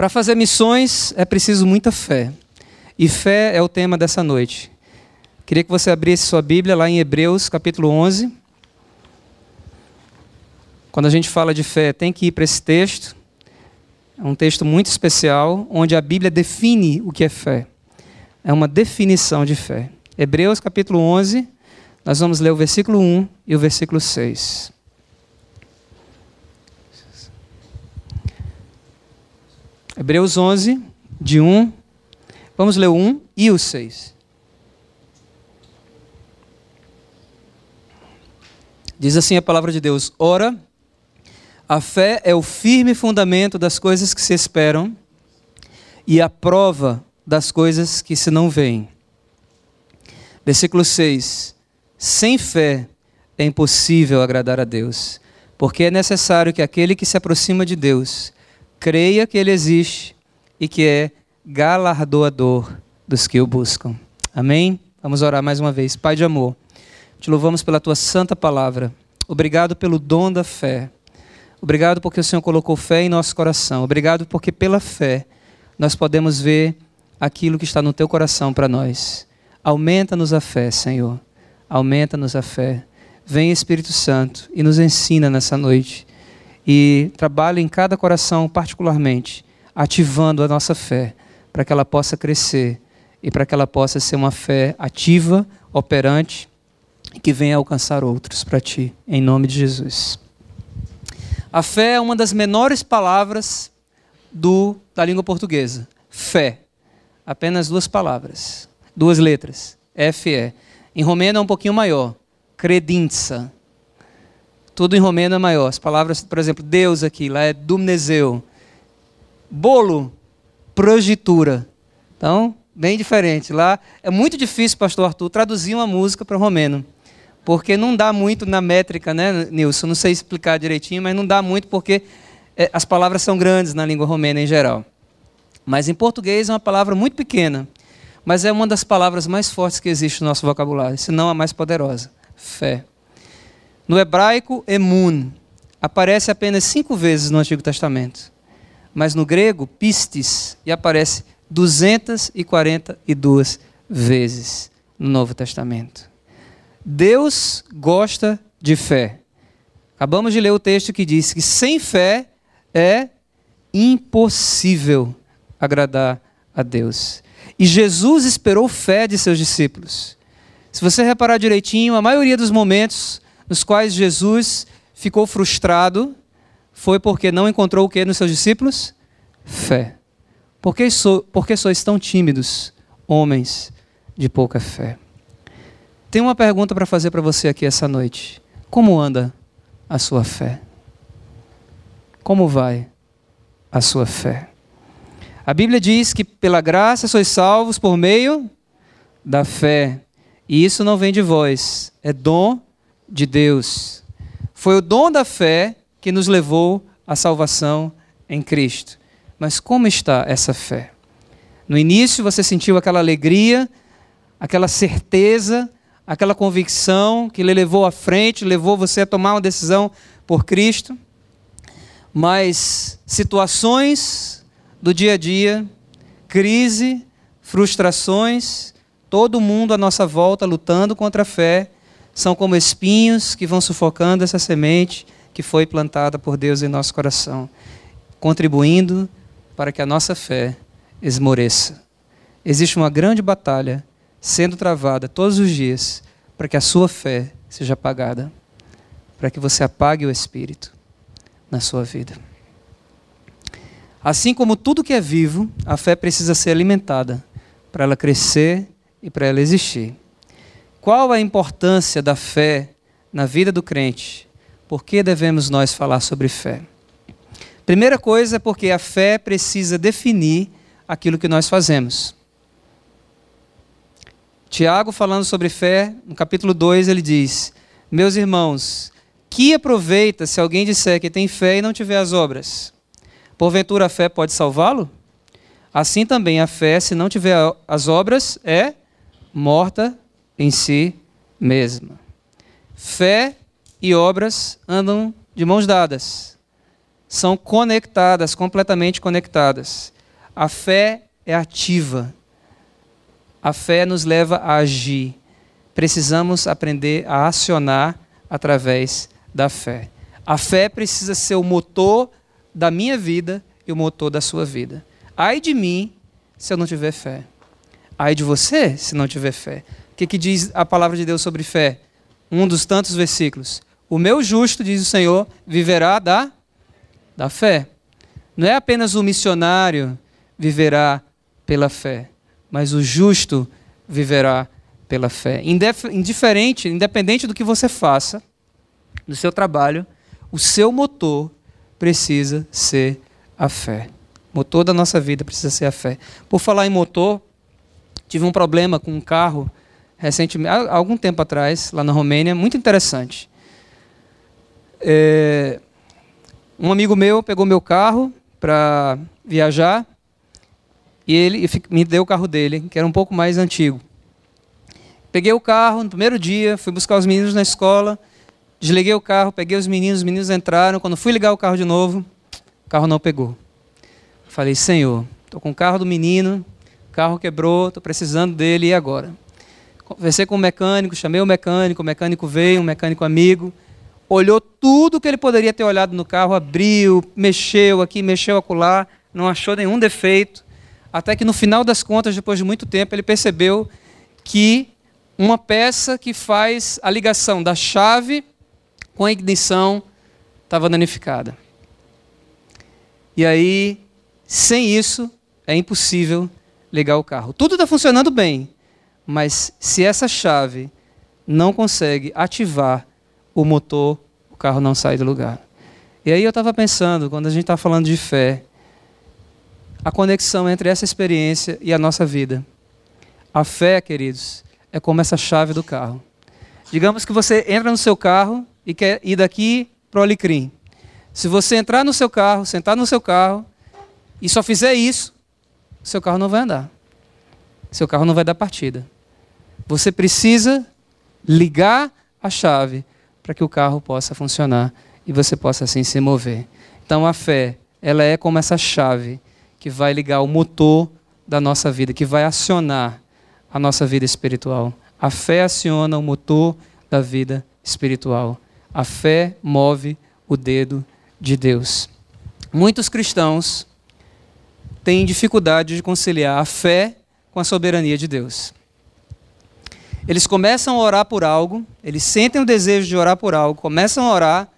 Para fazer missões é preciso muita fé. E fé é o tema dessa noite. Queria que você abrisse sua Bíblia lá em Hebreus, capítulo 11. Quando a gente fala de fé, tem que ir para esse texto. É um texto muito especial, onde a Bíblia define o que é fé. É uma definição de fé. Hebreus capítulo 11, nós vamos ler o versículo 1 e o versículo 6. Hebreus 11, de 1. Vamos ler o 1 e o 6. Diz assim a palavra de Deus: Ora, a fé é o firme fundamento das coisas que se esperam e a prova das coisas que se não veem. Versículo 6: Sem fé é impossível agradar a Deus, porque é necessário que aquele que se aproxima de Deus creia que Ele existe e que é galardoador dos que o buscam. Amém? Vamos orar mais uma vez. Pai de amor, te louvamos pela tua santa palavra. Obrigado pelo dom da fé. Obrigado porque o Senhor colocou fé em nosso coração. Obrigado porque pela fé nós podemos ver aquilo que está no teu coração para nós. Aumenta-nos a fé, Senhor. Aumenta-nos a fé. Vem Espírito Santo e nos ensina nessa noite. E trabalha em cada coração particularmente, ativando a nossa fé, para que ela possa crescer e para que ela possa ser uma fé ativa, operante, que venha alcançar outros para ti, em nome de Jesus. A fé é uma das menores palavras do, da língua portuguesa. Fé. Apenas duas palavras, duas letras. F-E. Em romeno é um pouquinho maior. Credinza. Tudo em romeno é maior. As palavras, por exemplo, Deus aqui, lá é Dumneseu. Bolo, progitura. Então, bem diferente. Lá é muito difícil, pastor Arthur, traduzir uma música para romeno porque não dá muito na métrica, né, Nilson? Não sei explicar direitinho, mas não dá muito porque é, as palavras são grandes na língua romena em geral. Mas em português é uma palavra muito pequena, mas é uma das palavras mais fortes que existe no nosso vocabulário, se não a mais poderosa: fé. No hebraico, emun aparece apenas cinco vezes no Antigo Testamento, mas no grego, pistis, e aparece 242 vezes no Novo Testamento. Deus gosta de fé. Acabamos de ler o texto que diz que sem fé é impossível agradar a Deus. E Jesus esperou fé de seus discípulos. Se você reparar direitinho, a maioria dos momentos nos quais Jesus ficou frustrado foi porque não encontrou o que nos seus discípulos? Fé. Por que, so, por que sois tão tímidos, homens de pouca fé? Tenho uma pergunta para fazer para você aqui essa noite. Como anda a sua fé? Como vai a sua fé? A Bíblia diz que pela graça sois salvos por meio da fé. E isso não vem de vós, é dom de Deus. Foi o dom da fé que nos levou à salvação em Cristo. Mas como está essa fé? No início você sentiu aquela alegria, aquela certeza aquela convicção que lhe levou à frente, levou você a tomar uma decisão por Cristo. Mas situações do dia a dia, crise, frustrações, todo mundo à nossa volta lutando contra a fé, são como espinhos que vão sufocando essa semente que foi plantada por Deus em nosso coração, contribuindo para que a nossa fé esmoreça. Existe uma grande batalha sendo travada todos os dias para que a sua fé seja apagada, para que você apague o espírito na sua vida. Assim como tudo que é vivo, a fé precisa ser alimentada para ela crescer e para ela existir. Qual a importância da fé na vida do crente? Por que devemos nós falar sobre fé? Primeira coisa é porque a fé precisa definir aquilo que nós fazemos. Tiago, falando sobre fé, no capítulo 2, ele diz: Meus irmãos, que aproveita se alguém disser que tem fé e não tiver as obras? Porventura a fé pode salvá-lo? Assim também a fé, se não tiver as obras, é morta em si mesma. Fé e obras andam de mãos dadas. são conectadas, completamente conectadas. A fé é ativa. A fé nos leva a agir. Precisamos aprender a acionar através da fé. A fé precisa ser o motor da minha vida e o motor da sua vida. Ai de mim se eu não tiver fé. Ai de você se não tiver fé. Que, que diz a palavra de Deus sobre fé? Um dos tantos versículos. O meu justo, diz o Senhor, viverá da, da fé. Não é apenas o missionário viverá pela fé, mas o justo viverá pela fé. Indiferente, independente do que você faça, no seu trabalho, o seu motor precisa ser a fé. O motor da nossa vida precisa ser a fé. Por falar em motor, tive um problema com um carro recentemente, há algum tempo atrás, lá na Romênia, muito interessante. É, um amigo meu pegou meu carro para viajar e ele me deu o carro dele, que era um pouco mais antigo. Peguei o carro no primeiro dia, fui buscar os meninos na escola, desliguei o carro, peguei os meninos, os meninos entraram. Quando fui ligar o carro de novo, o carro não pegou. Falei, Senhor, estou com o carro do menino, o carro quebrou, estou precisando dele, e agora? Conversei com o mecânico, chamei o mecânico, o mecânico veio, um mecânico amigo, olhou tudo que ele poderia ter olhado no carro, abriu, mexeu aqui, mexeu acolá, não achou nenhum defeito. Até que no final das contas, depois de muito tempo, ele percebeu que uma peça que faz a ligação da chave com a ignição estava danificada. E aí, sem isso, é impossível ligar o carro. Tudo está funcionando bem, mas se essa chave não consegue ativar o motor, o carro não sai do lugar. E aí eu estava pensando, quando a gente está falando de fé, a conexão entre essa experiência e a nossa vida. A fé, queridos, é como essa chave do carro. Digamos que você entra no seu carro e quer ir daqui para o Alecrim. Se você entrar no seu carro, sentar no seu carro e só fizer isso, seu carro não vai andar. Seu carro não vai dar partida. Você precisa ligar a chave para que o carro possa funcionar e você possa assim se mover. Então a fé, ela é como essa chave que vai ligar o motor da nossa vida, que vai acionar a nossa vida espiritual. A fé aciona o motor da vida espiritual. A fé move o dedo de Deus. Muitos cristãos têm dificuldade de conciliar a fé com a soberania de Deus. Eles começam a orar por algo, eles sentem o desejo de orar por algo, começam a orar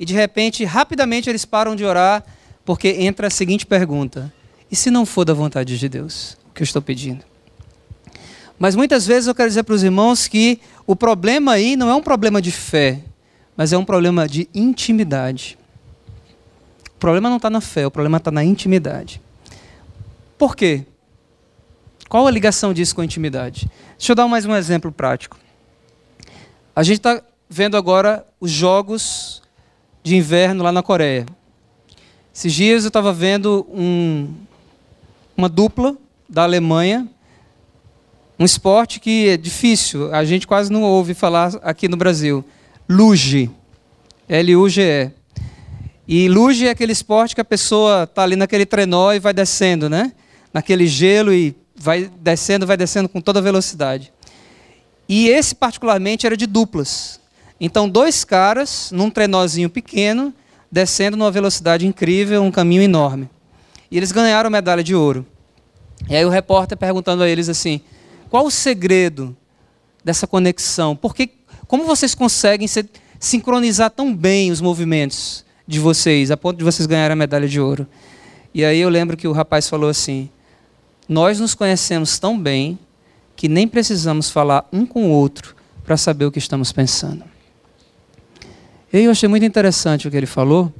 e de repente, rapidamente eles param de orar porque entra a seguinte pergunta: e se não for da vontade de Deus, o que eu estou pedindo? Mas muitas vezes eu quero dizer para os irmãos que o problema aí não é um problema de fé, mas é um problema de intimidade. O problema não está na fé, o problema está na intimidade. Por quê? Qual a ligação disso com a intimidade? Deixa eu dar mais um exemplo prático. A gente está vendo agora os jogos de inverno lá na Coreia. Esses dias eu estava vendo um, uma dupla da Alemanha, um esporte que é difícil, a gente quase não ouve falar aqui no Brasil. Luge. L-U-G-E. E luge é aquele esporte que a pessoa está ali naquele trenó e vai descendo, né? Naquele gelo e vai descendo, vai descendo com toda velocidade. E esse particularmente era de duplas. Então, dois caras num trenózinho pequeno, descendo numa velocidade incrível, um caminho enorme. E eles ganharam medalha de ouro. E aí o repórter perguntando a eles assim: qual o segredo dessa conexão? Porque, como vocês conseguem se, sincronizar tão bem os movimentos de vocês, a ponto de vocês ganharem a medalha de ouro? E aí eu lembro que o rapaz falou assim: nós nos conhecemos tão bem que nem precisamos falar um com o outro para saber o que estamos pensando. Eu achei muito interessante o que ele falou,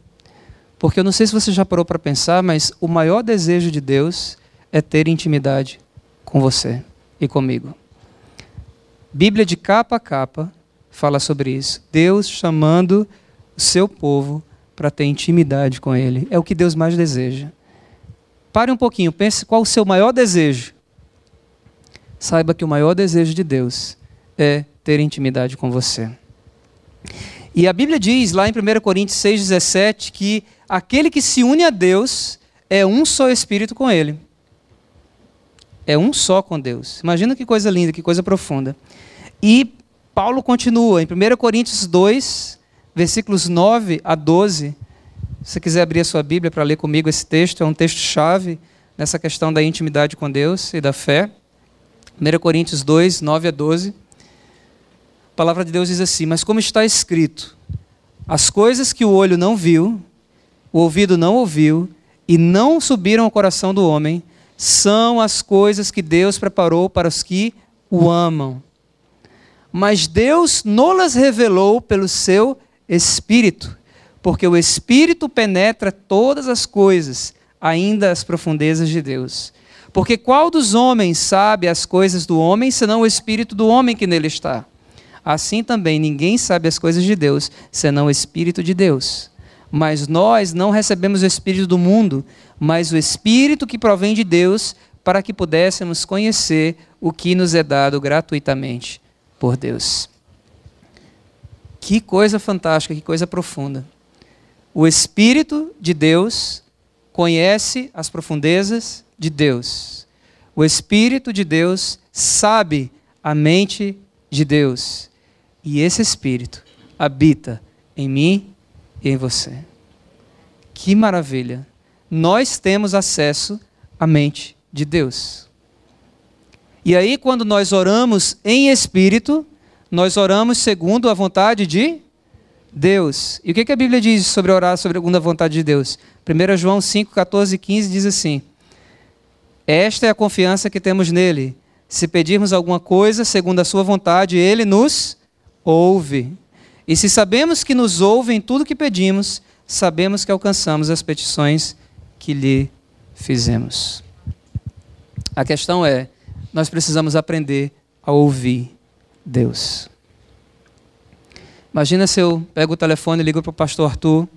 porque eu não sei se você já parou para pensar, mas o maior desejo de Deus é ter intimidade com você e comigo. Bíblia de capa a capa fala sobre isso. Deus chamando o seu povo para ter intimidade com Ele. É o que Deus mais deseja. Pare um pouquinho, pense qual o seu maior desejo. Saiba que o maior desejo de Deus é ter intimidade com você. E a Bíblia diz lá em 1 Coríntios 6,17 que aquele que se une a Deus é um só espírito com Ele. É um só com Deus. Imagina que coisa linda, que coisa profunda. E Paulo continua em 1 Coríntios 2, versículos 9 a 12. Se você quiser abrir a sua Bíblia para ler comigo esse texto, é um texto-chave nessa questão da intimidade com Deus e da fé. 1 Coríntios 2, 9 a 12. A palavra de Deus diz assim: Mas como está escrito, as coisas que o olho não viu, o ouvido não ouviu e não subiram ao coração do homem, são as coisas que Deus preparou para os que o amam. Mas Deus não-las revelou pelo seu Espírito, porque o Espírito penetra todas as coisas, ainda as profundezas de Deus. Porque qual dos homens sabe as coisas do homem, senão o Espírito do homem que nele está? Assim também ninguém sabe as coisas de Deus, senão o Espírito de Deus. Mas nós não recebemos o Espírito do mundo, mas o Espírito que provém de Deus, para que pudéssemos conhecer o que nos é dado gratuitamente por Deus. Que coisa fantástica, que coisa profunda. O Espírito de Deus conhece as profundezas de Deus. O Espírito de Deus sabe a mente de Deus. E esse Espírito habita em mim e em você. Que maravilha! Nós temos acesso à mente de Deus. E aí, quando nós oramos em espírito, nós oramos segundo a vontade de Deus. E o que a Bíblia diz sobre orar segundo a vontade de Deus? 1 João 5, 14 e 15 diz assim: Esta é a confiança que temos nele. Se pedirmos alguma coisa segundo a sua vontade, ele nos ouve. E se sabemos que nos ouve em tudo que pedimos, sabemos que alcançamos as petições que lhe fizemos. A questão é, nós precisamos aprender a ouvir Deus. Imagina se eu pego o telefone e ligo para o pastor Arthur,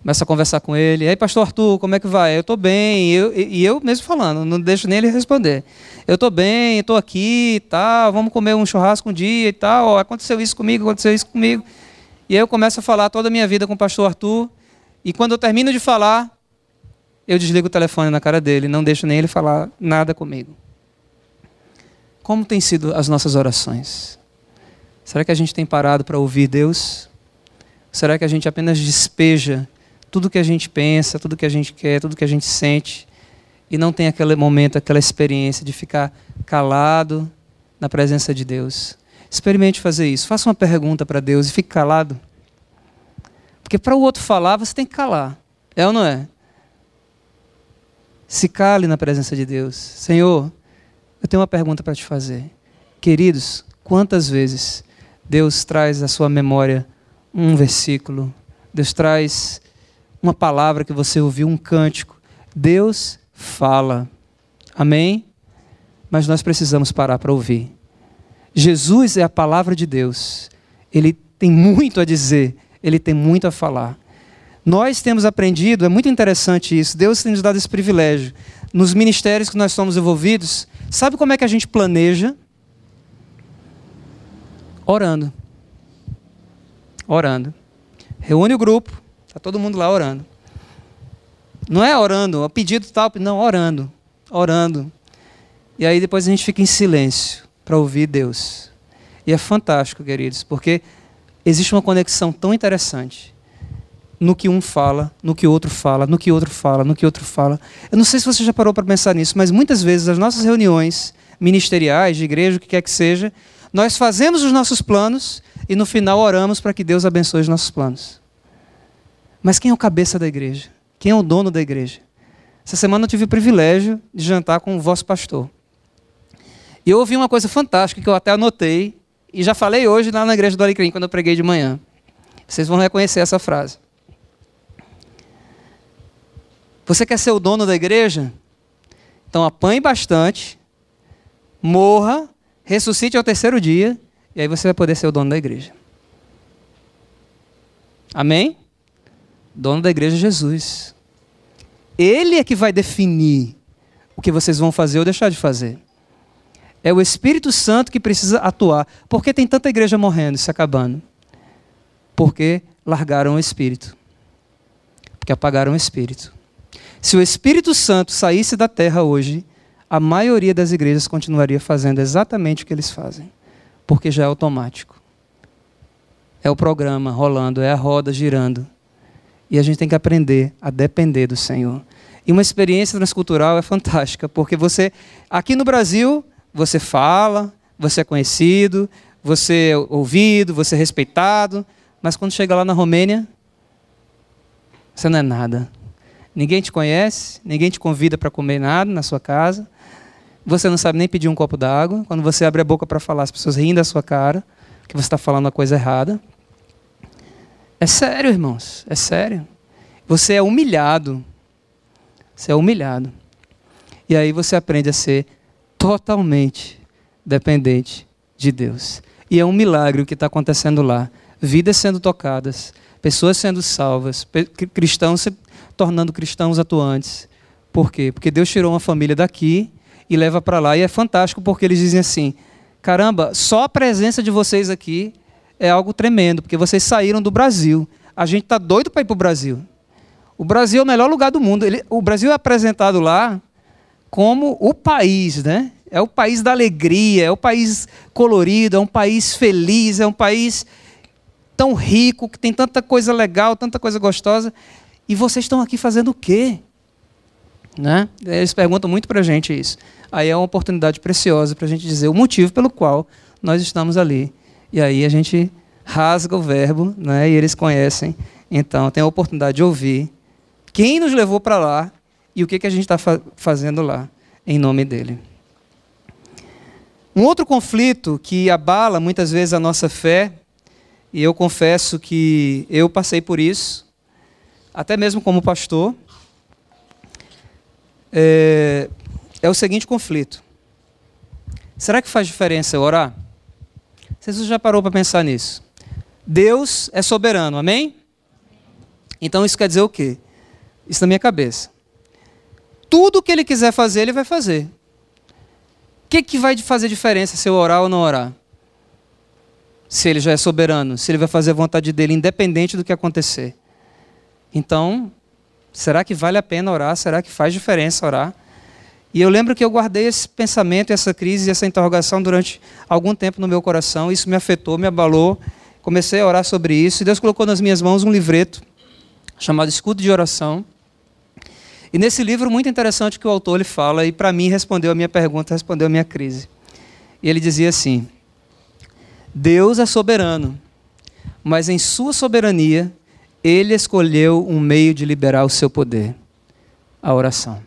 começo a conversar com ele. Ei, pastor Arthur, como é que vai? Eu estou bem. E eu, e eu mesmo falando, não deixo nem ele responder. Eu estou bem, estou aqui e tal, vamos comer um churrasco um dia e tal. Aconteceu isso comigo, aconteceu isso comigo. E aí eu começo a falar toda a minha vida com o pastor Arthur. E quando eu termino de falar, eu desligo o telefone na cara dele, não deixo nem ele falar nada comigo. Como têm sido as nossas orações? Será que a gente tem parado para ouvir Deus? Será que a gente apenas despeja tudo que a gente pensa, tudo que a gente quer, tudo que a gente sente e não tem aquele momento, aquela experiência de ficar calado na presença de Deus? Experimente fazer isso. Faça uma pergunta para Deus e fique calado. Porque para o outro falar, você tem que calar. É ou não é? Se cale na presença de Deus. Senhor, eu tenho uma pergunta para te fazer. Queridos, quantas vezes Deus traz à sua memória um versículo, Deus traz uma palavra que você ouviu, um cântico. Deus fala. Amém? Mas nós precisamos parar para ouvir. Jesus é a palavra de Deus. Ele tem muito a dizer ele tem muito a falar. Nós temos aprendido, é muito interessante isso, Deus tem nos dado esse privilégio. Nos ministérios que nós somos envolvidos, sabe como é que a gente planeja? Orando. Orando. Reúne o grupo, está todo mundo lá orando. Não é orando, a pedido tal, não, orando. Orando. E aí depois a gente fica em silêncio para ouvir Deus. E é fantástico, queridos, porque existe uma conexão tão interessante no que um fala, no que outro fala, no que outro fala, no que outro fala. Eu não sei se você já parou para pensar nisso, mas muitas vezes as nossas reuniões ministeriais, de igreja, o que quer que seja, nós fazemos os nossos planos e no final oramos para que Deus abençoe os nossos planos. Mas quem é o cabeça da igreja? Quem é o dono da igreja? Essa semana eu tive o privilégio de jantar com o vosso pastor. E eu ouvi uma coisa fantástica que eu até anotei e já falei hoje lá na igreja do Alecrim, quando eu preguei de manhã. Vocês vão reconhecer essa frase. Você quer ser o dono da igreja? Então apanhe bastante, morra, ressuscite ao terceiro dia, e aí você vai poder ser o dono da igreja. Amém? Dono da igreja é Jesus. Ele é que vai definir o que vocês vão fazer ou deixar de fazer. É o Espírito Santo que precisa atuar. Por que tem tanta igreja morrendo e se acabando? Porque largaram o Espírito. Porque apagaram o Espírito. Se o Espírito Santo saísse da terra hoje, a maioria das igrejas continuaria fazendo exatamente o que eles fazem. Porque já é automático. É o programa rolando, é a roda girando. E a gente tem que aprender a depender do Senhor. E uma experiência transcultural é fantástica, porque você, aqui no Brasil, você fala, você é conhecido, você é ouvido, você é respeitado, mas quando chega lá na Romênia, você não é nada. Ninguém te conhece, ninguém te convida para comer nada na sua casa. Você não sabe nem pedir um copo d'água. Quando você abre a boca para falar, as pessoas riem da sua cara, que você está falando a coisa errada. É sério, irmãos, é sério. Você é humilhado. Você é humilhado. E aí você aprende a ser totalmente dependente de Deus. E é um milagre o que está acontecendo lá. Vidas sendo tocadas, pessoas sendo salvas, cristãos se tornando cristãos atuantes. Por quê? Porque Deus tirou uma família daqui e leva para lá. E é fantástico porque eles dizem assim: caramba, só a presença de vocês aqui é algo tremendo, porque vocês saíram do Brasil. A gente está doido para ir para o Brasil. O Brasil é o melhor lugar do mundo. Ele, o Brasil é apresentado lá como o país, né? É o país da alegria, é o país colorido, é um país feliz, é um país tão rico, que tem tanta coisa legal, tanta coisa gostosa. E vocês estão aqui fazendo o quê? Né? Eles perguntam muito para a gente isso. Aí é uma oportunidade preciosa para a gente dizer o motivo pelo qual nós estamos ali. E aí a gente rasga o verbo, né? e eles conhecem. Então, tem a oportunidade de ouvir quem nos levou para lá e o que, que a gente está fa fazendo lá, em nome dele. Um outro conflito que abala muitas vezes a nossa fé, e eu confesso que eu passei por isso, até mesmo como pastor, é, é o seguinte conflito. Será que faz diferença eu orar? Você já parou para pensar nisso? Deus é soberano, amém? Então isso quer dizer o quê? Isso na minha cabeça. Tudo que ele quiser fazer, ele vai fazer que, que vai fazer diferença se eu orar ou não orar? Se ele já é soberano, se ele vai fazer a vontade dele, independente do que acontecer. Então, será que vale a pena orar? Será que faz diferença orar? E eu lembro que eu guardei esse pensamento, essa crise, essa interrogação durante algum tempo no meu coração. Isso me afetou, me abalou. Comecei a orar sobre isso. E Deus colocou nas minhas mãos um livreto chamado Escudo de Oração. E nesse livro, muito interessante que o autor ele fala, e para mim respondeu a minha pergunta, respondeu a minha crise. E ele dizia assim: Deus é soberano, mas em sua soberania, ele escolheu um meio de liberar o seu poder a oração.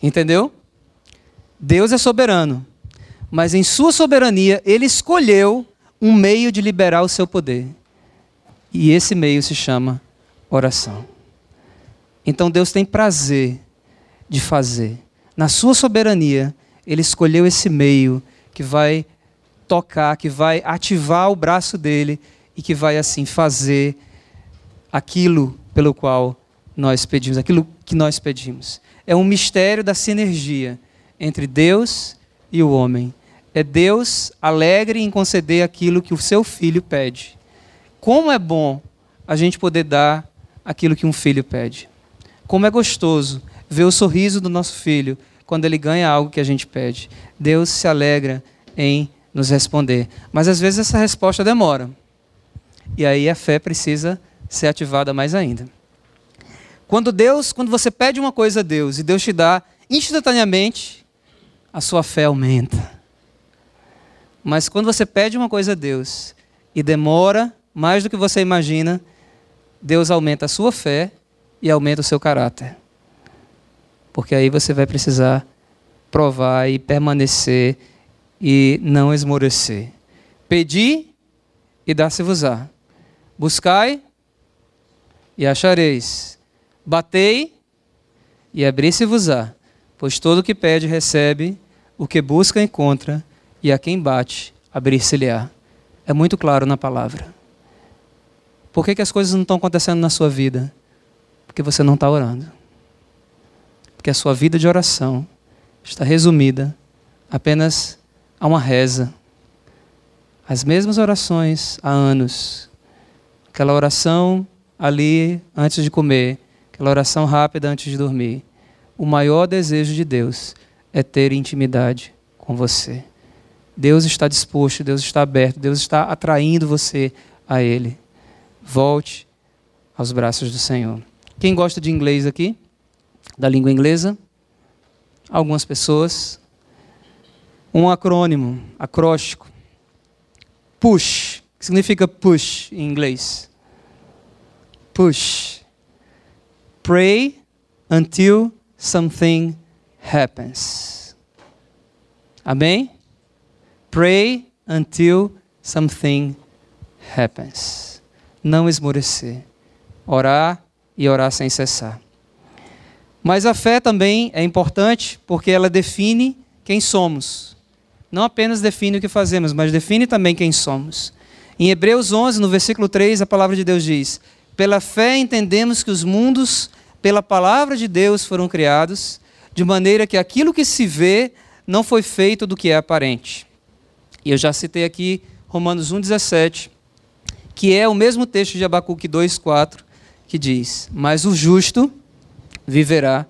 Entendeu? Deus é soberano, mas em sua soberania, ele escolheu um meio de liberar o seu poder. E esse meio se chama oração. Então Deus tem prazer de fazer. Na sua soberania, Ele escolheu esse meio que vai tocar, que vai ativar o braço dele e que vai assim fazer aquilo pelo qual nós pedimos, aquilo que nós pedimos. É um mistério da sinergia entre Deus e o homem. É Deus alegre em conceder aquilo que o seu filho pede. Como é bom a gente poder dar aquilo que um filho pede. Como é gostoso ver o sorriso do nosso filho quando ele ganha algo que a gente pede. Deus se alegra em nos responder. Mas às vezes essa resposta demora. E aí a fé precisa ser ativada mais ainda. Quando Deus, quando você pede uma coisa a Deus e Deus te dá instantaneamente, a sua fé aumenta. Mas quando você pede uma coisa a Deus e demora mais do que você imagina, Deus aumenta a sua fé e aumenta o seu caráter. Porque aí você vai precisar provar e permanecer e não esmorecer. Pedi e dá-se-vos-á. Buscai e achareis. Batei e abri-se-vos-á. Pois todo o que pede recebe, o que busca encontra, e a quem bate, abrir-se-lhe-á. É muito claro na palavra. Por que, que as coisas não estão acontecendo na sua vida? Porque você não está orando. Porque a sua vida de oração está resumida apenas a uma reza, as mesmas orações há anos. Aquela oração ali antes de comer, aquela oração rápida antes de dormir. O maior desejo de Deus é ter intimidade com você. Deus está disposto, Deus está aberto, Deus está atraindo você a Ele. Volte aos braços do Senhor. Quem gosta de inglês aqui? Da língua inglesa? Algumas pessoas. Um acrônimo, acróstico. PUSH. Que significa push em inglês? Push. Pray until something happens. Amém? Pray until something happens. Não esmorecer. Orar e orar sem cessar. Mas a fé também é importante porque ela define quem somos. Não apenas define o que fazemos, mas define também quem somos. Em Hebreus 11, no versículo 3, a palavra de Deus diz: Pela fé entendemos que os mundos, pela palavra de Deus, foram criados, de maneira que aquilo que se vê não foi feito do que é aparente. E eu já citei aqui Romanos 1,17, que é o mesmo texto de Abacuque 2,4, que diz: Mas o justo viverá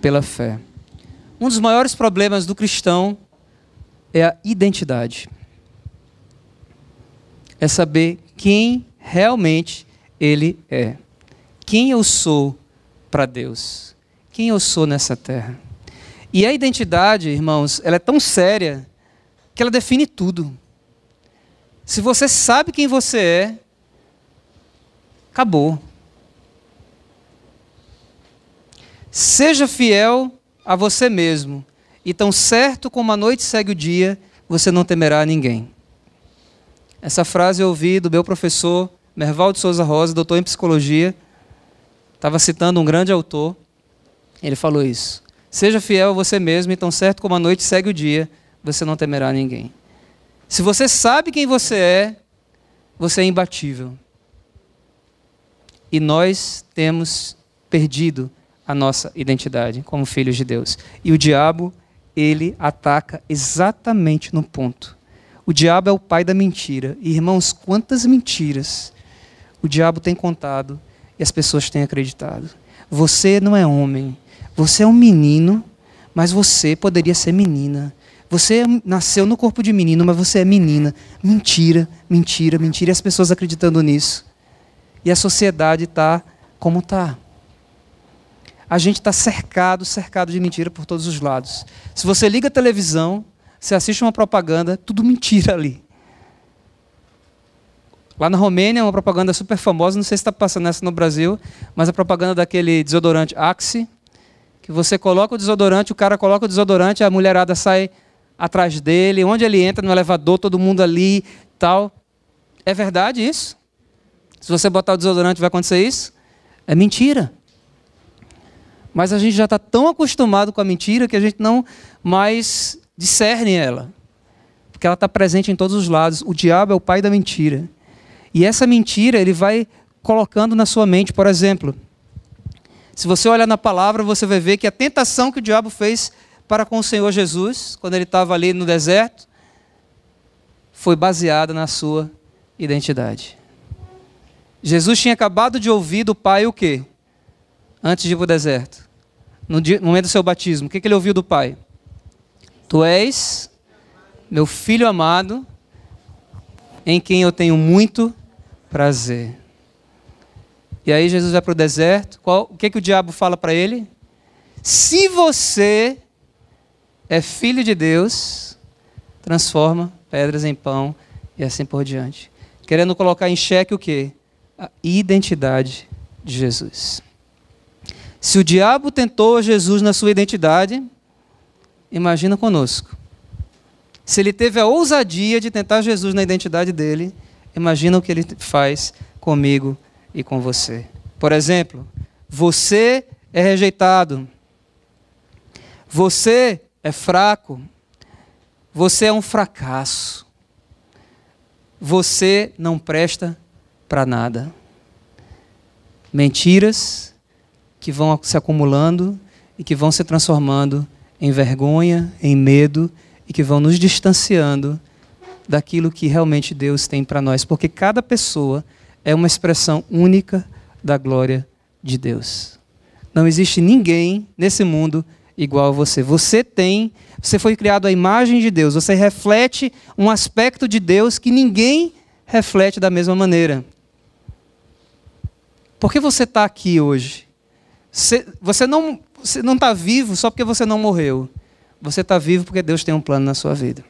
pela fé. Um dos maiores problemas do cristão é a identidade. É saber quem realmente ele é. Quem eu sou para Deus. Quem eu sou nessa terra. E a identidade, irmãos, ela é tão séria que ela define tudo. Se você sabe quem você é, acabou. Seja fiel a você mesmo, e tão certo como a noite segue o dia, você não temerá ninguém. Essa frase eu ouvi do meu professor Merval de Souza Rosa, doutor em psicologia. Estava citando um grande autor. Ele falou isso. Seja fiel a você mesmo, e tão certo como a noite segue o dia, você não temerá ninguém. Se você sabe quem você é, você é imbatível. E nós temos perdido a nossa identidade como filhos de Deus. E o diabo, ele ataca exatamente no ponto. O diabo é o pai da mentira. E, irmãos, quantas mentiras o diabo tem contado e as pessoas têm acreditado. Você não é homem, você é um menino, mas você poderia ser menina. Você nasceu no corpo de menino, mas você é menina. Mentira, mentira, mentira. E as pessoas acreditando nisso. E a sociedade está como está. A gente está cercado, cercado de mentira por todos os lados. Se você liga a televisão, você assiste uma propaganda, tudo mentira ali. Lá na Romênia, uma propaganda super famosa, não sei se está passando essa no Brasil, mas a propaganda daquele desodorante Axe, que você coloca o desodorante, o cara coloca o desodorante, a mulherada sai atrás dele, onde ele entra no elevador, todo mundo ali, tal. É verdade isso? Se você botar o desodorante, vai acontecer isso? É mentira. Mas a gente já está tão acostumado com a mentira que a gente não mais discerne ela. Porque ela está presente em todos os lados. O diabo é o pai da mentira. E essa mentira ele vai colocando na sua mente, por exemplo. Se você olhar na palavra, você vai ver que a tentação que o diabo fez para com o Senhor Jesus, quando ele estava ali no deserto, foi baseada na sua identidade. Jesus tinha acabado de ouvir do Pai o quê? Antes de ir para o deserto. No, momento do seu batismo, o que ele ouviu do Pai? Tu és meu filho amado, em quem eu tenho muito prazer. E aí Jesus vai para o deserto. Qual, o que, que o diabo fala para ele? Se você é filho de Deus, transforma pedras em pão e assim por diante. Querendo colocar em xeque o quê? A identidade de Jesus. Se o diabo tentou Jesus na sua identidade, imagina conosco. Se ele teve a ousadia de tentar Jesus na identidade dele, imagina o que ele faz comigo e com você. Por exemplo, você é rejeitado. Você é fraco, você é um fracasso. Você não presta para nada. Mentiras que vão se acumulando e que vão se transformando em vergonha, em medo e que vão nos distanciando daquilo que realmente Deus tem para nós, porque cada pessoa é uma expressão única da glória de Deus. Não existe ninguém nesse mundo igual a você. Você tem, você foi criado à imagem de Deus, você reflete um aspecto de Deus que ninguém reflete da mesma maneira. Por que você está aqui hoje? Você não está vivo só porque você não morreu. Você está vivo porque Deus tem um plano na sua vida.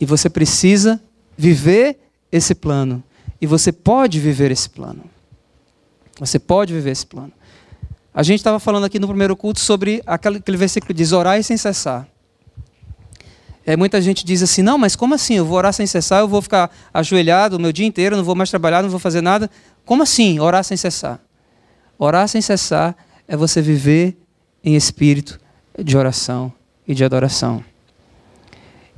E você precisa viver esse plano. E você pode viver esse plano. Você pode viver esse plano. A gente estava falando aqui no primeiro culto sobre aquele, versículo que diz orar sem cessar. É, muita gente diz assim, não, mas como assim? Eu vou orar sem cessar, eu vou ficar ajoelhado o meu dia inteiro, não vou mais trabalhar, não vou fazer nada. Como assim orar sem cessar? Orar sem cessar é você viver em espírito de oração e de adoração.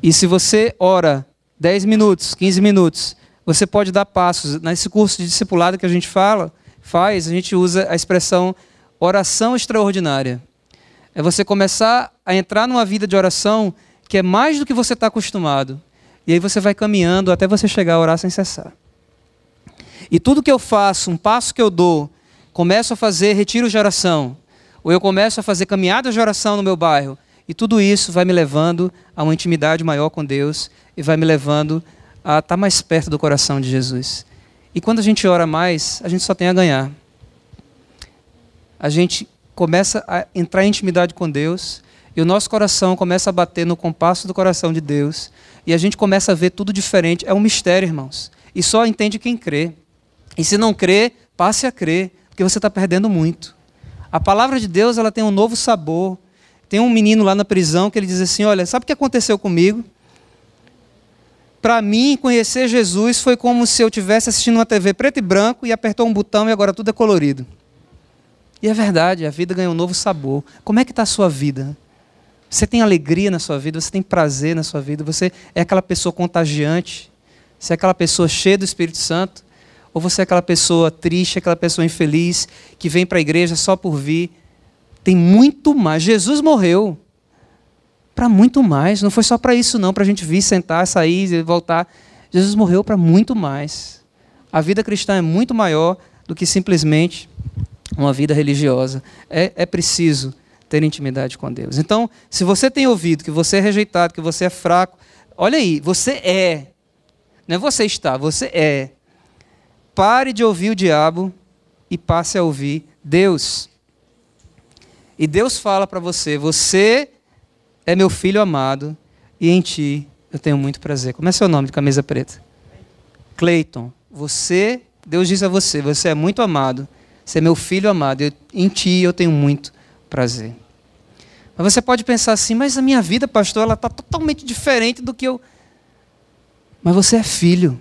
E se você ora 10 minutos, 15 minutos, você pode dar passos. Nesse curso de discipulado que a gente fala, faz, a gente usa a expressão oração extraordinária. É você começar a entrar numa vida de oração que é mais do que você está acostumado. E aí você vai caminhando até você chegar a orar sem cessar. E tudo que eu faço, um passo que eu dou, começo a fazer retiro de oração, ou eu começo a fazer caminhadas de oração no meu bairro, e tudo isso vai me levando a uma intimidade maior com Deus e vai me levando a estar mais perto do coração de Jesus. E quando a gente ora mais, a gente só tem a ganhar a gente começa a entrar em intimidade com Deus e o nosso coração começa a bater no compasso do coração de Deus e a gente começa a ver tudo diferente. É um mistério, irmãos. E só entende quem crê. E se não crê, passe a crer, porque você está perdendo muito. A palavra de Deus ela tem um novo sabor. Tem um menino lá na prisão que ele diz assim: Olha, sabe o que aconteceu comigo? Para mim, conhecer Jesus foi como se eu tivesse assistindo uma TV preto e branco e apertou um botão e agora tudo é colorido. E é verdade, a vida ganha um novo sabor. Como é que está a sua vida? Você tem alegria na sua vida? Você tem prazer na sua vida? Você é aquela pessoa contagiante? Você é aquela pessoa cheia do Espírito Santo? Ou você é aquela pessoa triste, aquela pessoa infeliz, que vem para a igreja só por vir? Tem muito mais. Jesus morreu para muito mais. Não foi só para isso, não, para a gente vir, sentar, sair e voltar. Jesus morreu para muito mais. A vida cristã é muito maior do que simplesmente uma vida religiosa. É, é preciso ter intimidade com Deus. Então, se você tem ouvido que você é rejeitado, que você é fraco, olha aí, você é. Não é você está, você é. Pare de ouvir o diabo e passe a ouvir Deus. E Deus fala para você: Você é meu filho amado e em ti eu tenho muito prazer. Como é seu nome de camisa preta? Cleiton. Você, Deus diz a você: Você é muito amado você é meu filho amado, em ti eu tenho muito prazer. Mas você pode pensar assim, mas a minha vida, pastor, ela está totalmente diferente do que eu. Mas você é filho.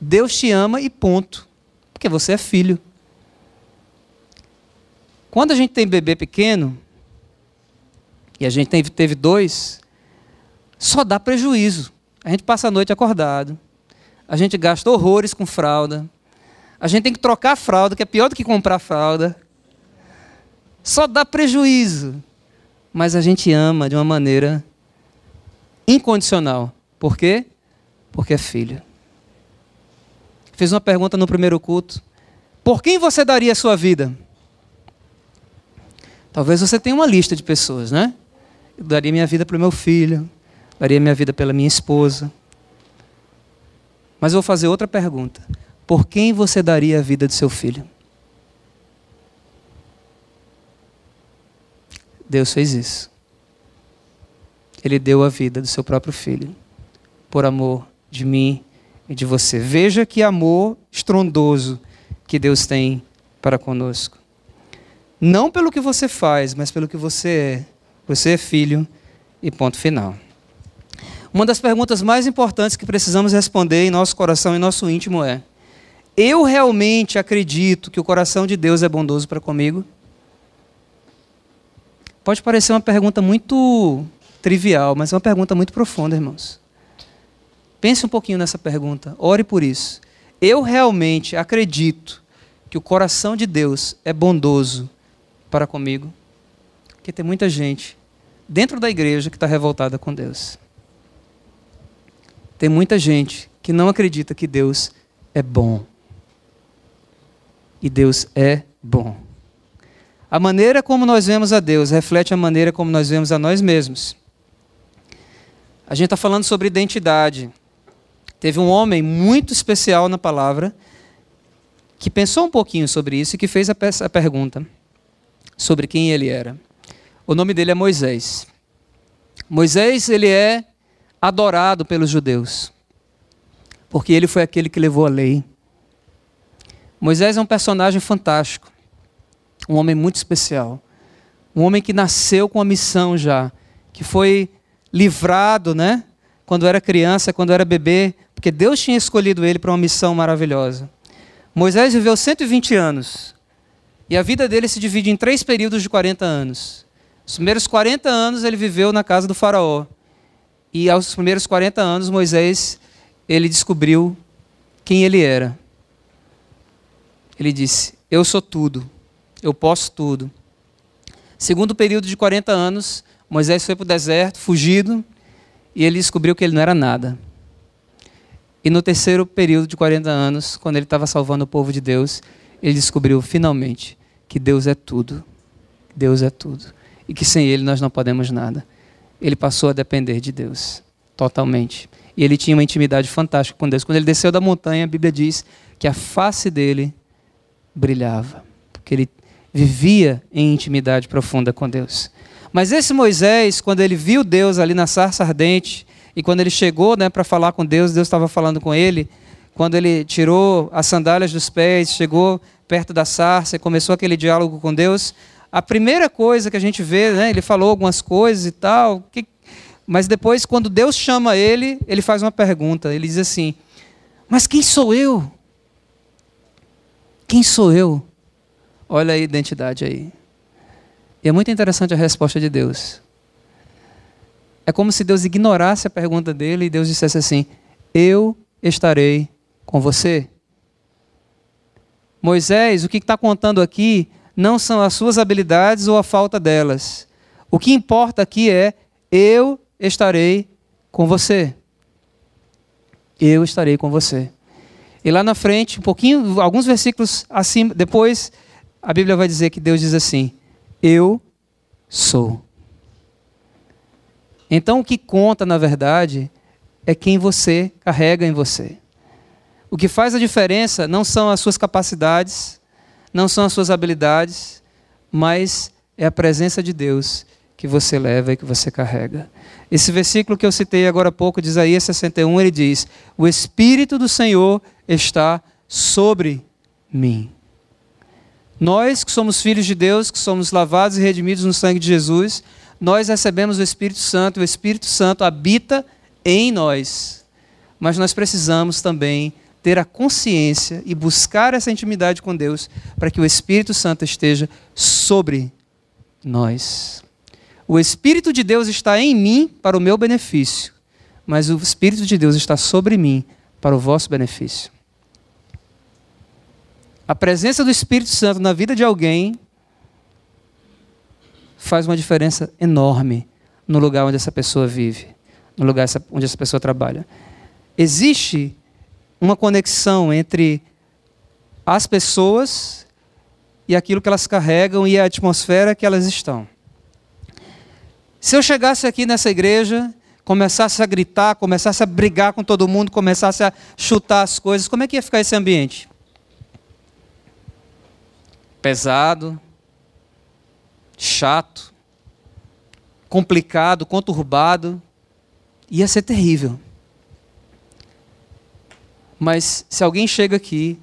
Deus te ama e ponto. Porque você é filho. Quando a gente tem bebê pequeno, e a gente teve, dois, só dá prejuízo. A gente passa a noite acordado. A gente gasta horrores com fralda. A gente tem que trocar a fralda, que é pior do que comprar fralda. Só dá prejuízo. Mas a gente ama de uma maneira incondicional. Por quê? Porque é filho. Fiz uma pergunta no primeiro culto. Por quem você daria a sua vida? Talvez você tenha uma lista de pessoas, né? Eu daria minha vida para o meu filho, daria minha vida pela minha esposa. Mas eu vou fazer outra pergunta. Por quem você daria a vida de seu filho? Deus fez isso. Ele deu a vida do seu próprio filho, por amor de mim e de você. Veja que amor estrondoso que Deus tem para conosco. Não pelo que você faz, mas pelo que você é. Você é filho e ponto final. Uma das perguntas mais importantes que precisamos responder em nosso coração e nosso íntimo é: eu realmente acredito que o coração de Deus é bondoso para comigo? Pode parecer uma pergunta muito trivial, mas é uma pergunta muito profunda, irmãos. Pense um pouquinho nessa pergunta, ore por isso. Eu realmente acredito que o coração de Deus é bondoso para comigo? Porque tem muita gente dentro da igreja que está revoltada com Deus. Tem muita gente que não acredita que Deus é bom. E Deus é bom. A maneira como nós vemos a Deus reflete a maneira como nós vemos a nós mesmos. A gente está falando sobre identidade. Teve um homem muito especial na palavra que pensou um pouquinho sobre isso e que fez a pergunta sobre quem ele era. O nome dele é Moisés. Moisés, ele é adorado pelos judeus, porque ele foi aquele que levou a lei. Moisés é um personagem fantástico, um homem muito especial, um homem que nasceu com a missão já, que foi livrado, né? Quando era criança, quando era bebê, porque Deus tinha escolhido ele para uma missão maravilhosa. Moisés viveu 120 anos. E a vida dele se divide em três períodos de 40 anos. Os primeiros 40 anos ele viveu na casa do faraó. E aos primeiros 40 anos Moisés ele descobriu quem ele era. Ele disse: "Eu sou tudo. Eu posso tudo." Segundo período de 40 anos, Moisés foi para o deserto, fugido, e ele descobriu que ele não era nada. E no terceiro período de 40 anos, quando ele estava salvando o povo de Deus, ele descobriu finalmente que Deus é tudo. Deus é tudo. E que sem Ele nós não podemos nada. Ele passou a depender de Deus, totalmente. E ele tinha uma intimidade fantástica com Deus. Quando ele desceu da montanha, a Bíblia diz que a face dele brilhava, porque ele vivia em intimidade profunda com Deus. Mas esse Moisés, quando ele viu Deus ali na sarça ardente, e quando ele chegou né, para falar com Deus, Deus estava falando com ele, quando ele tirou as sandálias dos pés, chegou perto da sarça começou aquele diálogo com Deus, a primeira coisa que a gente vê, né, ele falou algumas coisas e tal, que, mas depois, quando Deus chama ele, ele faz uma pergunta. Ele diz assim: Mas quem sou eu? Quem sou eu? Olha a identidade aí. E é muito interessante a resposta de Deus. É como se Deus ignorasse a pergunta dele e Deus dissesse assim: Eu estarei com você. Moisés, o que está contando aqui não são as suas habilidades ou a falta delas. O que importa aqui é: eu estarei com você. Eu estarei com você. E lá na frente, um pouquinho, alguns versículos acima, depois, a Bíblia vai dizer que Deus diz assim: Eu sou. Então o que conta, na verdade, é quem você carrega em você. O que faz a diferença não são as suas capacidades, não são as suas habilidades, mas é a presença de Deus que você leva e que você carrega. Esse versículo que eu citei agora há pouco, de Isaías 61, ele diz: O Espírito do Senhor está sobre mim. Nós que somos filhos de Deus, que somos lavados e redimidos no sangue de Jesus, nós recebemos o Espírito Santo, o Espírito Santo habita em nós. Mas nós precisamos também ter a consciência e buscar essa intimidade com Deus para que o Espírito Santo esteja sobre nós. O Espírito de Deus está em mim para o meu benefício, mas o Espírito de Deus está sobre mim para o vosso benefício. A presença do Espírito Santo na vida de alguém faz uma diferença enorme no lugar onde essa pessoa vive, no lugar onde essa pessoa trabalha. Existe uma conexão entre as pessoas e aquilo que elas carregam e a atmosfera que elas estão. Se eu chegasse aqui nessa igreja, começasse a gritar, começasse a brigar com todo mundo, começasse a chutar as coisas, como é que ia ficar esse ambiente? Pesado, chato, complicado, conturbado, ia ser terrível. Mas se alguém chega aqui,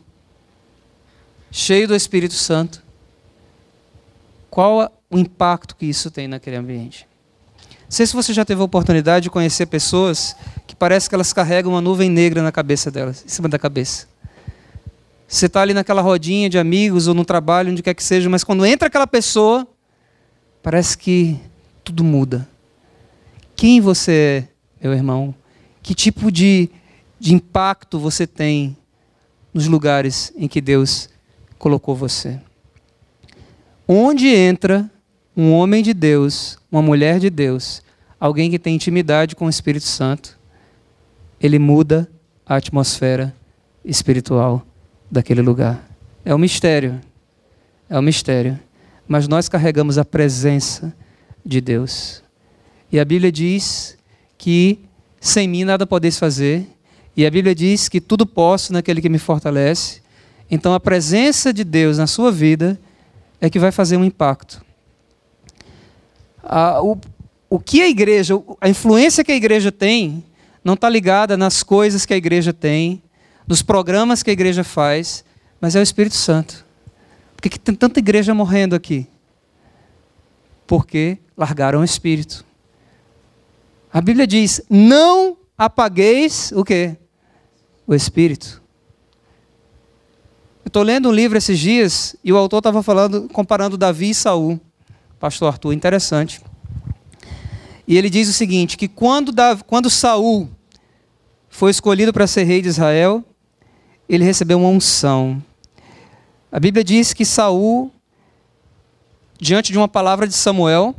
cheio do Espírito Santo, qual o impacto que isso tem naquele ambiente? Não sei se você já teve a oportunidade de conhecer pessoas que parece que elas carregam uma nuvem negra na cabeça delas, em cima da cabeça. Você está ali naquela rodinha de amigos ou no trabalho, onde quer que seja, mas quando entra aquela pessoa, parece que tudo muda. Quem você é, meu irmão? Que tipo de de impacto você tem nos lugares em que Deus colocou você. Onde entra um homem de Deus, uma mulher de Deus, alguém que tem intimidade com o Espírito Santo, ele muda a atmosfera espiritual daquele lugar. É um mistério. É um mistério. Mas nós carregamos a presença de Deus. E a Bíblia diz que sem mim nada podeis fazer. E a Bíblia diz que tudo posso naquele que me fortalece. Então a presença de Deus na sua vida é que vai fazer um impacto. o, o que a igreja, a influência que a igreja tem, não está ligada nas coisas que a igreja tem, nos programas que a igreja faz, mas é o Espírito Santo. Por que tem tanta igreja morrendo aqui? Porque largaram o Espírito. A Bíblia diz: não apagueis o quê? O Espírito. Eu estou lendo um livro esses dias e o autor estava falando, comparando Davi e Saul. Pastor Arthur, interessante. E ele diz o seguinte: que quando, Davi, quando Saul foi escolhido para ser rei de Israel, ele recebeu uma unção. A Bíblia diz que Saul, diante de uma palavra de Samuel,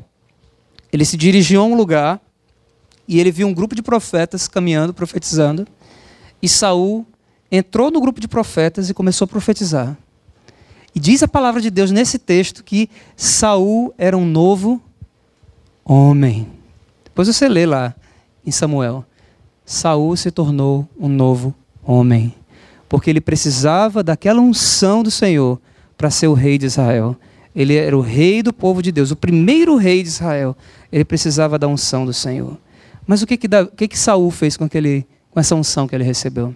ele se dirigiu a um lugar e ele viu um grupo de profetas caminhando, profetizando, e Saul entrou no grupo de profetas e começou a profetizar. E diz a palavra de Deus nesse texto que Saul era um novo homem. Depois você lê lá em Samuel. Saul se tornou um novo homem, porque ele precisava daquela unção do Senhor para ser o rei de Israel. Ele era o rei do povo de Deus, o primeiro rei de Israel. Ele precisava da unção do Senhor. Mas o que que, o que, que Saul fez com, aquele, com essa unção que ele recebeu?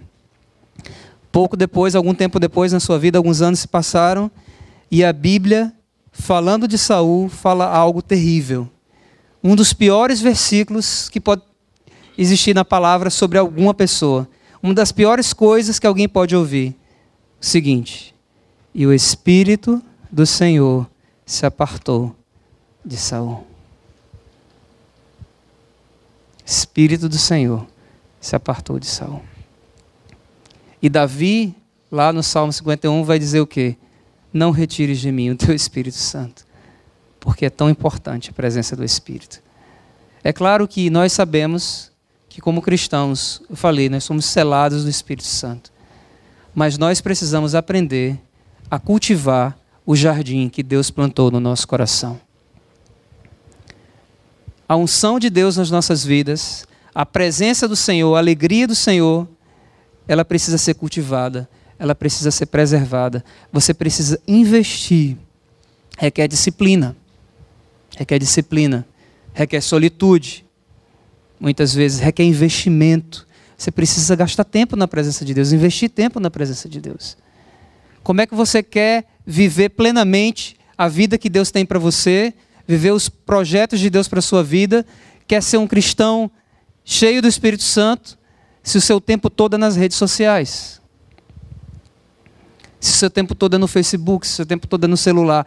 Pouco depois, algum tempo depois na sua vida, alguns anos se passaram, e a Bíblia, falando de Saul, fala algo terrível. Um dos piores versículos que pode existir na palavra sobre alguma pessoa. Uma das piores coisas que alguém pode ouvir. O seguinte: E o Espírito do Senhor se apartou de Saul. Espírito do Senhor se apartou de Saul. E Davi, lá no Salmo 51, vai dizer o quê? Não retires de mim o teu Espírito Santo, porque é tão importante a presença do Espírito. É claro que nós sabemos que, como cristãos, eu falei, nós somos selados do Espírito Santo. Mas nós precisamos aprender a cultivar o jardim que Deus plantou no nosso coração. A unção de Deus nas nossas vidas, a presença do Senhor, a alegria do Senhor, ela precisa ser cultivada, ela precisa ser preservada. Você precisa investir. Requer disciplina. Requer disciplina. Requer solitude. Muitas vezes requer investimento. Você precisa gastar tempo na presença de Deus, investir tempo na presença de Deus. Como é que você quer viver plenamente a vida que Deus tem para você, viver os projetos de Deus para sua vida? Quer ser um cristão cheio do Espírito Santo? se o seu tempo todo é nas redes sociais? Se o seu tempo todo é no Facebook, se o seu tempo todo é no celular?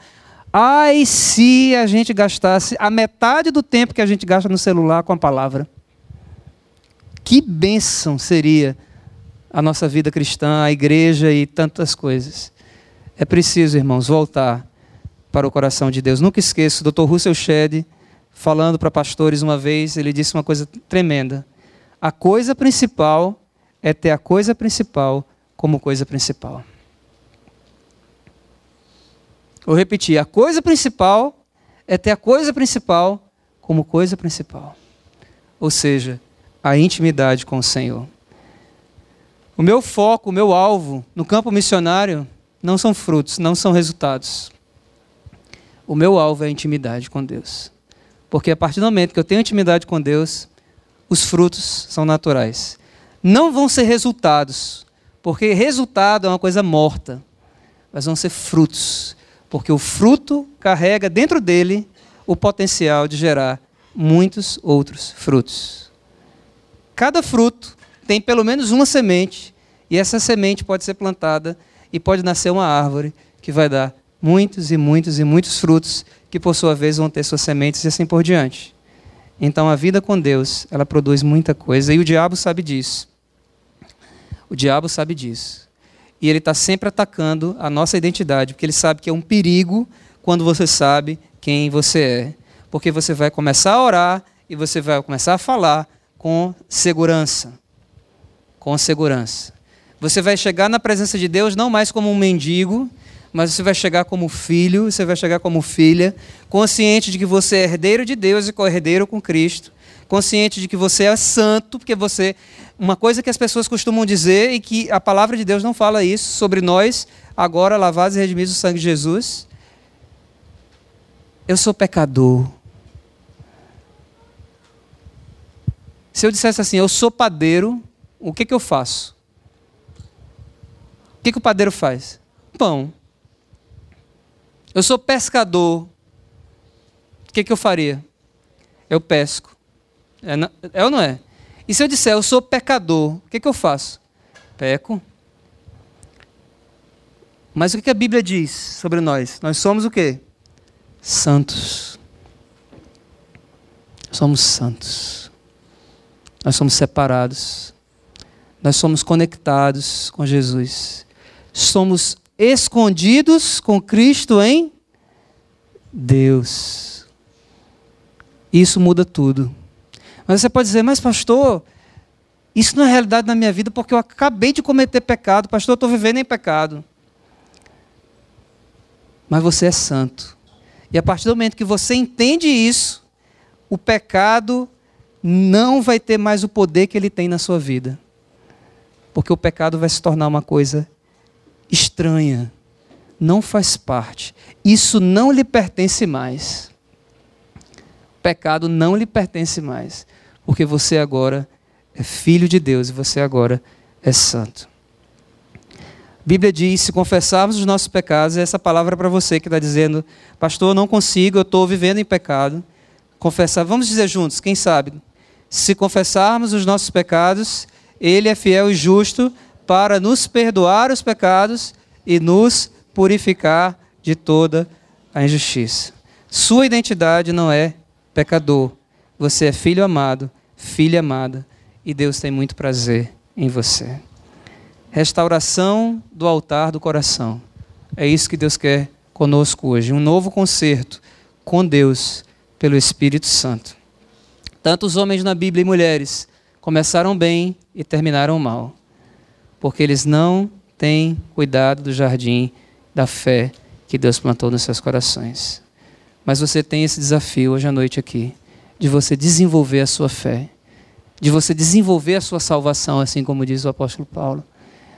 Ai, se a gente gastasse a metade do tempo que a gente gasta no celular com a palavra. Que bênção seria a nossa vida cristã, a igreja e tantas coisas. É preciso, irmãos, voltar para o coração de Deus. Nunca esqueço, Dr. Russell Shedd, falando para pastores uma vez, ele disse uma coisa tremenda. A coisa principal é ter a coisa principal como coisa principal. Vou repetir: a coisa principal é ter a coisa principal como coisa principal. Ou seja, a intimidade com o Senhor. O meu foco, o meu alvo no campo missionário não são frutos, não são resultados. O meu alvo é a intimidade com Deus. Porque a partir do momento que eu tenho intimidade com Deus, os frutos são naturais. Não vão ser resultados, porque resultado é uma coisa morta, mas vão ser frutos, porque o fruto carrega dentro dele o potencial de gerar muitos outros frutos. Cada fruto tem pelo menos uma semente, e essa semente pode ser plantada e pode nascer uma árvore que vai dar muitos e muitos e muitos frutos, que por sua vez vão ter suas sementes e assim por diante. Então a vida com Deus, ela produz muita coisa e o diabo sabe disso. O diabo sabe disso. E ele está sempre atacando a nossa identidade, porque ele sabe que é um perigo quando você sabe quem você é. Porque você vai começar a orar e você vai começar a falar com segurança. com segurança. Você vai chegar na presença de Deus não mais como um mendigo, mas você vai chegar como filho, você vai chegar como filha, consciente de que você é herdeiro de Deus e co-herdeiro com Cristo, consciente de que você é santo, porque você. Uma coisa que as pessoas costumam dizer e que a palavra de Deus não fala isso sobre nós, agora lavados e redimidos do sangue de Jesus. Eu sou pecador. Se eu dissesse assim, eu sou padeiro, o que, que eu faço? O que, que o padeiro faz? Pão. Eu sou pescador. O que, que eu faria? Eu pesco. É, é, ou não é? E se eu disser eu sou pecador, o que, que eu faço? Peco. Mas o que, que a Bíblia diz sobre nós? Nós somos o quê? Santos. Somos santos. Nós somos separados. Nós somos conectados com Jesus. Somos escondidos com Cristo em Deus. Isso muda tudo. Mas você pode dizer, mas pastor, isso não é realidade na minha vida porque eu acabei de cometer pecado. Pastor, eu estou vivendo em pecado. Mas você é santo. E a partir do momento que você entende isso, o pecado não vai ter mais o poder que ele tem na sua vida. Porque o pecado vai se tornar uma coisa estranha, não faz parte. Isso não lhe pertence mais. Pecado não lhe pertence mais, porque você agora é filho de Deus e você agora é santo. A Bíblia diz: se confessarmos os nossos pecados, essa palavra é para você que está dizendo, pastor, eu não consigo, eu estou vivendo em pecado. Confessar, vamos dizer juntos, quem sabe? Se confessarmos os nossos pecados, Ele é fiel e justo para nos perdoar os pecados e nos purificar de toda a injustiça. Sua identidade não é pecador. Você é filho amado, filha amada, e Deus tem muito prazer em você. Restauração do altar do coração. É isso que Deus quer conosco hoje. Um novo concerto com Deus pelo Espírito Santo. Tanto os homens na Bíblia e mulheres começaram bem e terminaram mal, porque eles não têm cuidado do jardim da fé que Deus plantou nos seus corações. Mas você tem esse desafio hoje à noite aqui, de você desenvolver a sua fé, de você desenvolver a sua salvação, assim como diz o apóstolo Paulo,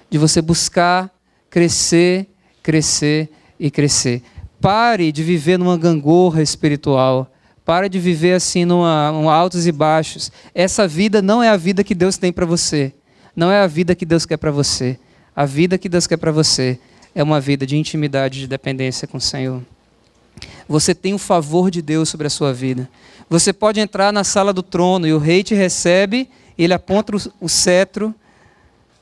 de você buscar crescer, crescer e crescer. Pare de viver numa gangorra espiritual para de viver assim num altos e baixos. Essa vida não é a vida que Deus tem para você. Não é a vida que Deus quer para você. A vida que Deus quer para você é uma vida de intimidade, de dependência com o Senhor. Você tem o favor de Deus sobre a sua vida. Você pode entrar na sala do trono e o rei te recebe, ele aponta o cetro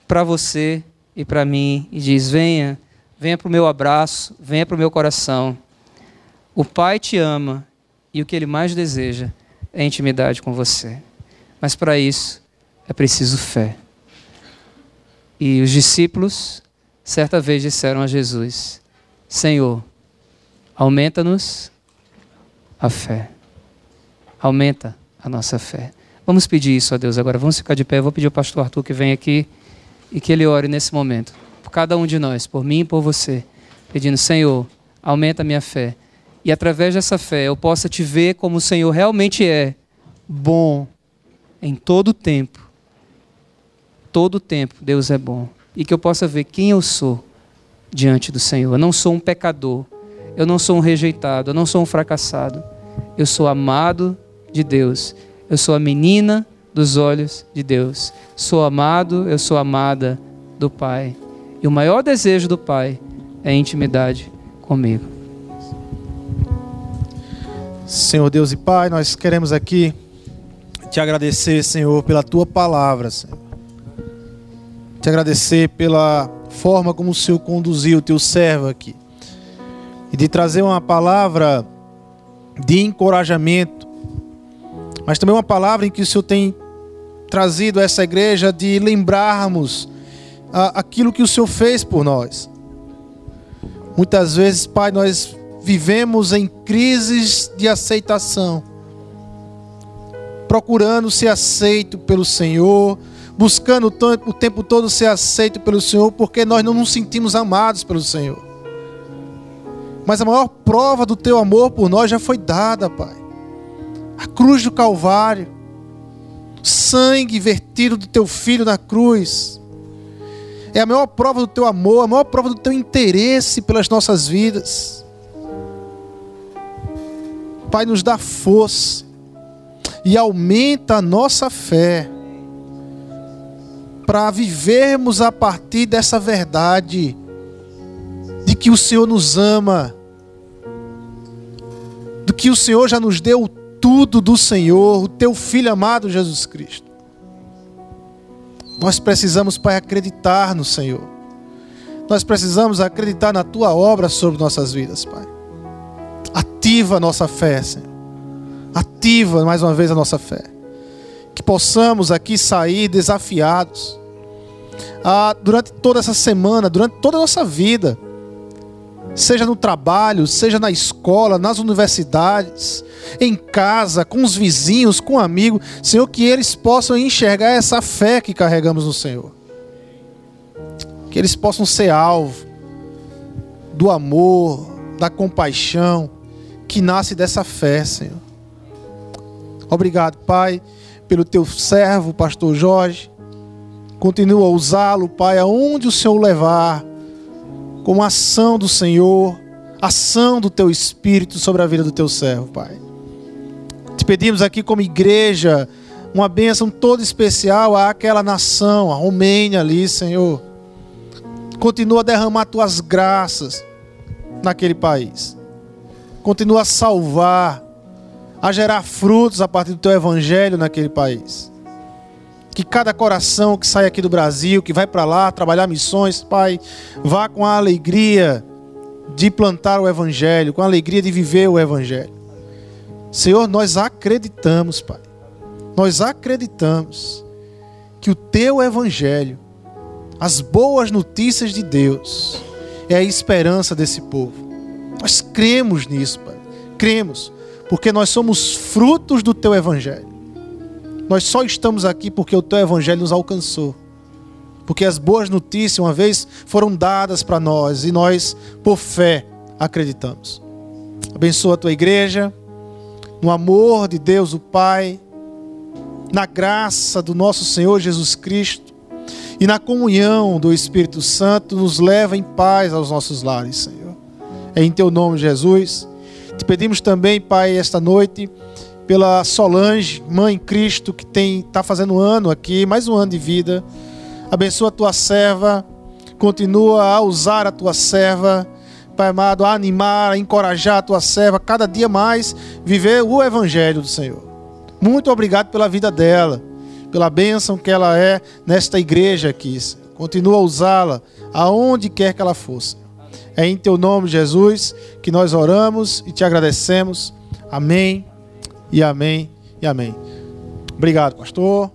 para você e para mim e diz: Venha, venha para o meu abraço, venha para o meu coração. O Pai te ama e o que ele mais deseja é intimidade com você. Mas para isso é preciso fé. E os discípulos, certa vez, disseram a Jesus: Senhor, aumenta-nos a fé. Aumenta a nossa fé. Vamos pedir isso a Deus agora. Vamos ficar de pé. Eu vou pedir ao pastor Arthur que venha aqui e que ele ore nesse momento. Por cada um de nós, por mim e por você. Pedindo, Senhor, aumenta a minha fé e através dessa fé eu possa te ver como o Senhor realmente é, bom em todo o tempo. Todo o tempo Deus é bom. E que eu possa ver quem eu sou diante do Senhor. Eu não sou um pecador, eu não sou um rejeitado, eu não sou um fracassado. Eu sou amado de Deus. Eu sou a menina dos olhos de Deus. Sou amado, eu sou amada do Pai. E o maior desejo do Pai é intimidade comigo. Senhor Deus e Pai, nós queremos aqui te agradecer, Senhor, pela tua palavra, Senhor. Te agradecer pela forma como o Senhor conduziu o teu servo aqui. E de trazer uma palavra de encorajamento, mas também uma palavra em que o Senhor tem trazido a essa igreja de lembrarmos aquilo que o Senhor fez por nós. Muitas vezes, Pai, nós vivemos em crises de aceitação, procurando ser aceito pelo Senhor, buscando o tempo todo ser aceito pelo Senhor, porque nós não nos sentimos amados pelo Senhor. Mas a maior prova do teu amor por nós já foi dada, Pai. A cruz do Calvário, sangue vertido do teu filho na cruz. É a maior prova do teu amor, a maior prova do teu interesse pelas nossas vidas. Pai, nos dá força e aumenta a nossa fé para vivermos a partir dessa verdade de que o Senhor nos ama, do que o Senhor já nos deu tudo do Senhor, o teu filho amado Jesus Cristo. Nós precisamos, Pai, acreditar no Senhor. Nós precisamos acreditar na tua obra sobre nossas vidas, Pai. Ativa a nossa fé, Senhor. Ativa mais uma vez a nossa fé. Que possamos aqui sair desafiados ah, durante toda essa semana, durante toda a nossa vida, seja no trabalho, seja na escola, nas universidades, em casa, com os vizinhos, com amigos, Senhor, que eles possam enxergar essa fé que carregamos no Senhor. Que eles possam ser alvo do amor, da compaixão que nasce dessa fé, Senhor. Obrigado, Pai, pelo teu servo, pastor Jorge. Continua a usá-lo, Pai, aonde o Senhor levar, como ação do Senhor, ação do teu Espírito sobre a vida do teu servo, Pai. Te pedimos aqui como igreja uma bênção toda especial àquela nação, a Romênia ali, Senhor. Continua a derramar tuas graças naquele país. Continua a salvar, a gerar frutos a partir do teu evangelho naquele país. Que cada coração que sai aqui do Brasil, que vai para lá trabalhar missões, Pai, vá com a alegria de plantar o Evangelho, com a alegria de viver o Evangelho. Senhor, nós acreditamos, Pai, nós acreditamos que o Teu Evangelho, as boas notícias de Deus, é a esperança desse povo. Nós cremos nisso, Pai, cremos, porque nós somos frutos do Teu Evangelho. Nós só estamos aqui porque o teu evangelho nos alcançou. Porque as boas notícias, uma vez, foram dadas para nós e nós, por fé, acreditamos. Abençoa a tua igreja, no amor de Deus, o Pai, na graça do nosso Senhor Jesus Cristo e na comunhão do Espírito Santo, nos leva em paz aos nossos lares, Senhor. É em teu nome, Jesus. Te pedimos também, Pai, esta noite pela Solange, mãe Cristo, que tem está fazendo um ano aqui, mais um ano de vida. Abençoa a tua serva, continua a usar a tua serva, Pai amado, a animar, a encorajar a tua serva, cada dia mais viver o Evangelho do Senhor. Muito obrigado pela vida dela, pela bênção que ela é nesta igreja aqui. Continua a usá-la aonde quer que ela fosse. É em teu nome, Jesus, que nós oramos e te agradecemos. Amém e amém e amém. Obrigado, pastor.